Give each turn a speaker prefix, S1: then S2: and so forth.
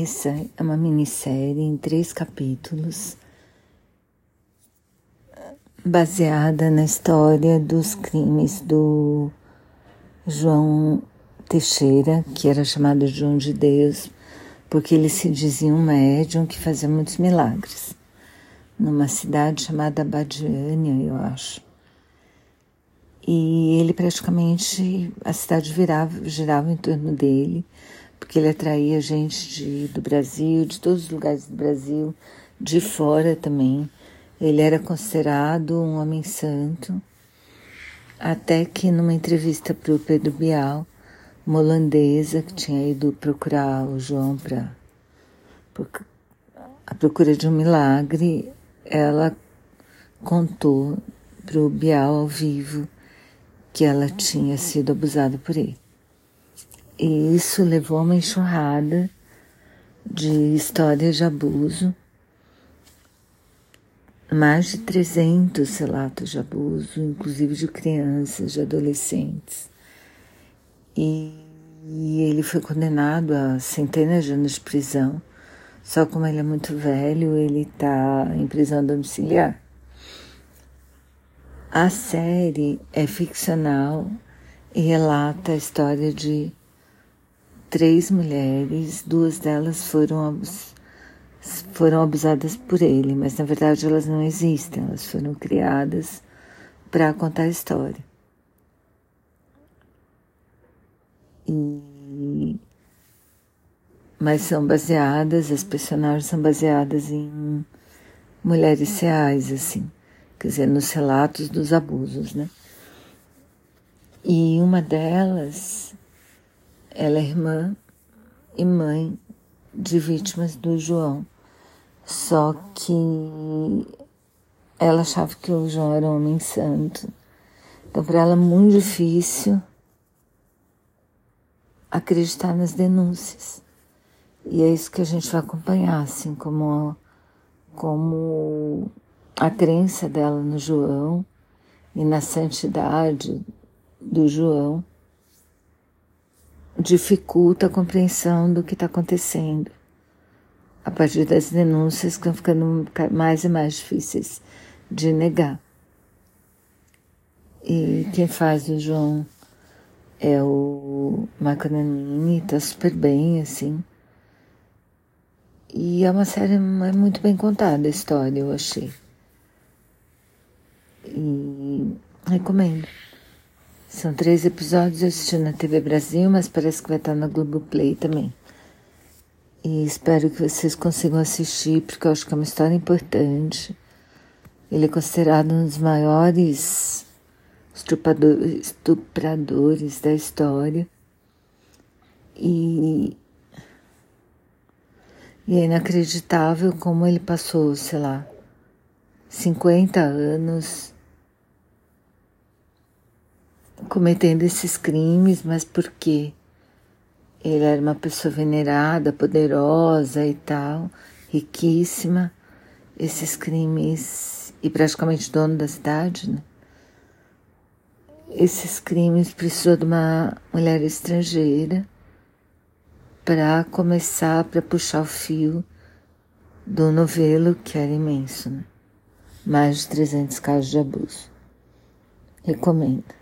S1: Essa é uma minissérie em três capítulos, baseada na história dos crimes do João Teixeira, que era chamado João de Deus, porque ele se dizia um médium que fazia muitos milagres, numa cidade chamada Badiânia, eu acho. E ele praticamente, a cidade virava, girava em torno dele, porque ele atraía gente de, do Brasil, de todos os lugares do Brasil, de fora também. Ele era considerado um homem santo, até que numa entrevista para o Pedro Bial, uma holandesa que tinha ido procurar o João para a procura de um milagre, ela contou para o Bial ao vivo que ela tinha sido abusada por ele. E isso levou a uma enxurrada de histórias de abuso, mais de 300 relatos de abuso, inclusive de crianças, de adolescentes. E, e ele foi condenado a centenas de anos de prisão, só como ele é muito velho, ele está em prisão domiciliar. A série é ficcional e relata a história de três mulheres, duas delas foram, foram abusadas por ele, mas na verdade elas não existem, elas foram criadas para contar a história. E, mas são baseadas, as personagens são baseadas em mulheres reais, assim, quer dizer, nos relatos dos abusos, né? E uma delas ela é irmã e mãe de vítimas do João. Só que ela achava que o João era um homem santo. Então, para ela é muito difícil acreditar nas denúncias. E é isso que a gente vai acompanhar, assim, como, como a crença dela no João e na santidade do João dificulta a compreensão do que está acontecendo. A partir das denúncias que estão ficando mais e mais difíceis de negar. E quem faz o João é o Macananini, está super bem, assim. E é uma série é muito bem contada a história, eu achei. E recomendo. São três episódios, eu assisti na TV Brasil, mas parece que vai estar na Globoplay também. E espero que vocês consigam assistir, porque eu acho que é uma história importante. Ele é considerado um dos maiores estupradores da história. E, e é inacreditável como ele passou, sei lá, 50 anos cometendo esses crimes, mas porque ele era uma pessoa venerada, poderosa e tal, riquíssima, esses crimes, e praticamente dono da cidade, né? Esses crimes precisou de uma mulher estrangeira para começar, para puxar o fio do novelo, que era imenso, né? Mais de 300 casos de abuso. Recomendo.